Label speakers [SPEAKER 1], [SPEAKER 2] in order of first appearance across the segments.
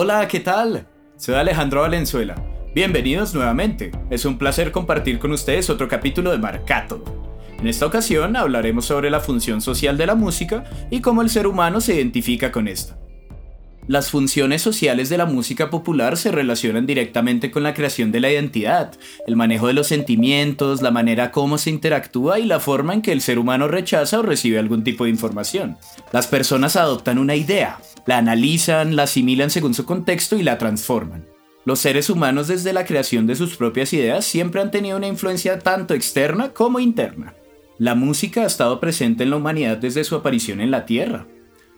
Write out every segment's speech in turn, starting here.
[SPEAKER 1] Hola, ¿qué tal? Soy Alejandro Valenzuela. Bienvenidos nuevamente. Es un placer compartir con ustedes otro capítulo de Marcato. En esta ocasión hablaremos sobre la función social de la música y cómo el ser humano se identifica con esta. Las funciones sociales de la música popular se relacionan directamente con la creación de la identidad, el manejo de los sentimientos, la manera como se interactúa y la forma en que el ser humano rechaza o recibe algún tipo de información. Las personas adoptan una idea, la analizan, la asimilan según su contexto y la transforman. Los seres humanos desde la creación de sus propias ideas siempre han tenido una influencia tanto externa como interna. La música ha estado presente en la humanidad desde su aparición en la Tierra.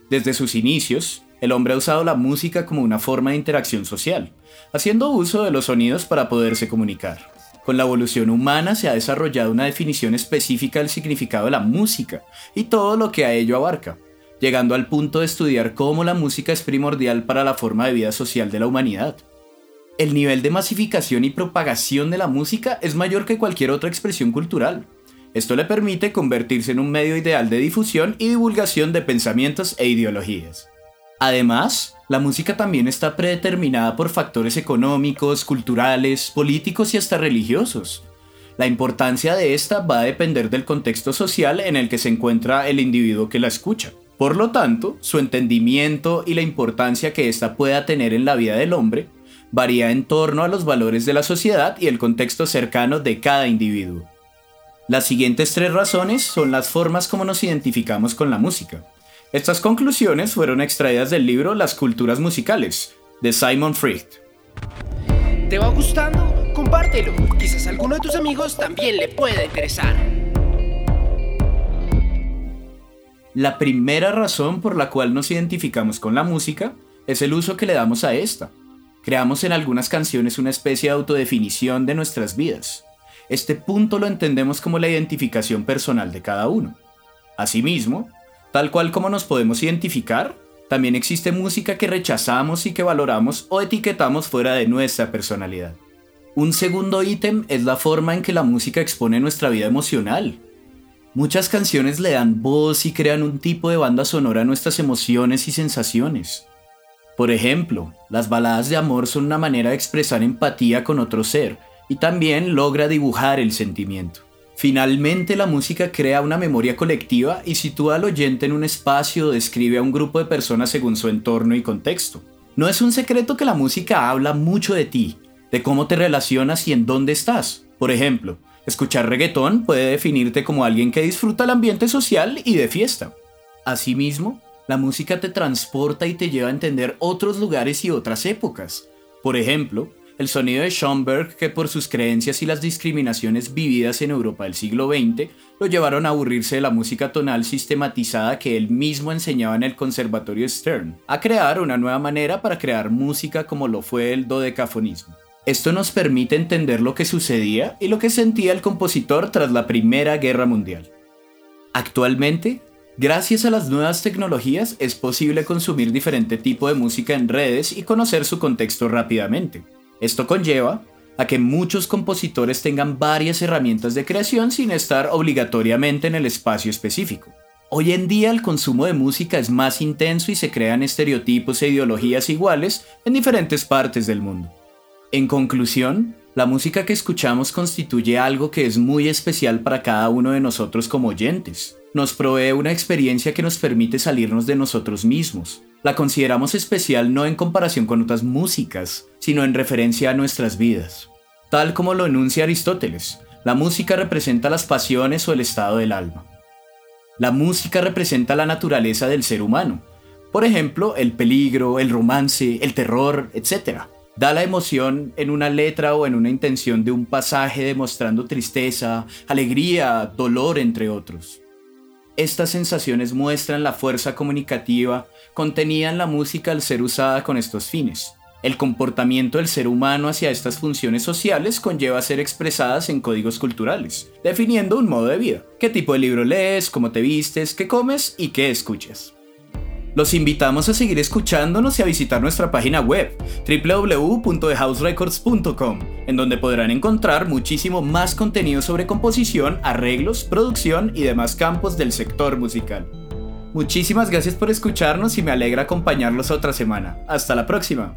[SPEAKER 1] Desde sus inicios, el hombre ha usado la música como una forma de interacción social, haciendo uso de los sonidos para poderse comunicar. Con la evolución humana se ha desarrollado una definición específica del significado de la música y todo lo que a ello abarca, llegando al punto de estudiar cómo la música es primordial para la forma de vida social de la humanidad. El nivel de masificación y propagación de la música es mayor que cualquier otra expresión cultural. Esto le permite convertirse en un medio ideal de difusión y divulgación de pensamientos e ideologías. Además, la música también está predeterminada por factores económicos, culturales, políticos y hasta religiosos. La importancia de esta va a depender del contexto social en el que se encuentra el individuo que la escucha. Por lo tanto, su entendimiento y la importancia que ésta pueda tener en la vida del hombre varía en torno a los valores de la sociedad y el contexto cercano de cada individuo. Las siguientes tres razones son las formas como nos identificamos con la música. Estas conclusiones fueron extraídas del libro Las culturas musicales, de Simon Freed.
[SPEAKER 2] ¿Te va gustando? Compártelo. Quizás a alguno de tus amigos también le pueda interesar.
[SPEAKER 1] La primera razón por la cual nos identificamos con la música es el uso que le damos a esta. Creamos en algunas canciones una especie de autodefinición de nuestras vidas. Este punto lo entendemos como la identificación personal de cada uno. Asimismo, Tal cual como nos podemos identificar, también existe música que rechazamos y que valoramos o etiquetamos fuera de nuestra personalidad. Un segundo ítem es la forma en que la música expone nuestra vida emocional. Muchas canciones le dan voz y crean un tipo de banda sonora a nuestras emociones y sensaciones. Por ejemplo, las baladas de amor son una manera de expresar empatía con otro ser y también logra dibujar el sentimiento. Finalmente la música crea una memoria colectiva y sitúa al oyente en un espacio o describe a un grupo de personas según su entorno y contexto. No es un secreto que la música habla mucho de ti, de cómo te relacionas y en dónde estás. Por ejemplo, escuchar reggaetón puede definirte como alguien que disfruta el ambiente social y de fiesta. Asimismo, la música te transporta y te lleva a entender otros lugares y otras épocas. Por ejemplo, el sonido de Schoenberg, que por sus creencias y las discriminaciones vividas en Europa del siglo XX, lo llevaron a aburrirse de la música tonal sistematizada que él mismo enseñaba en el Conservatorio Stern, a crear una nueva manera para crear música como lo fue el dodecafonismo. Esto nos permite entender lo que sucedía y lo que sentía el compositor tras la Primera Guerra Mundial. Actualmente, gracias a las nuevas tecnologías es posible consumir diferente tipo de música en redes y conocer su contexto rápidamente. Esto conlleva a que muchos compositores tengan varias herramientas de creación sin estar obligatoriamente en el espacio específico. Hoy en día el consumo de música es más intenso y se crean estereotipos e ideologías iguales en diferentes partes del mundo. En conclusión, la música que escuchamos constituye algo que es muy especial para cada uno de nosotros como oyentes. Nos provee una experiencia que nos permite salirnos de nosotros mismos, la consideramos especial no en comparación con otras músicas, sino en referencia a nuestras vidas. Tal como lo enuncia Aristóteles, la música representa las pasiones o el estado del alma. La música representa la naturaleza del ser humano, por ejemplo, el peligro, el romance, el terror, etc. Da la emoción en una letra o en una intención de un pasaje demostrando tristeza, alegría, dolor, entre otros. Estas sensaciones muestran la fuerza comunicativa contenida en la música al ser usada con estos fines. El comportamiento del ser humano hacia estas funciones sociales conlleva ser expresadas en códigos culturales, definiendo un modo de vida. ¿Qué tipo de libro lees? ¿Cómo te vistes? ¿Qué comes? ¿Y qué escuchas? Los invitamos a seguir escuchándonos y a visitar nuestra página web www.thehouserecords.com, en donde podrán encontrar muchísimo más contenido sobre composición, arreglos, producción y demás campos del sector musical. Muchísimas gracias por escucharnos y me alegra acompañarlos otra semana. Hasta la próxima.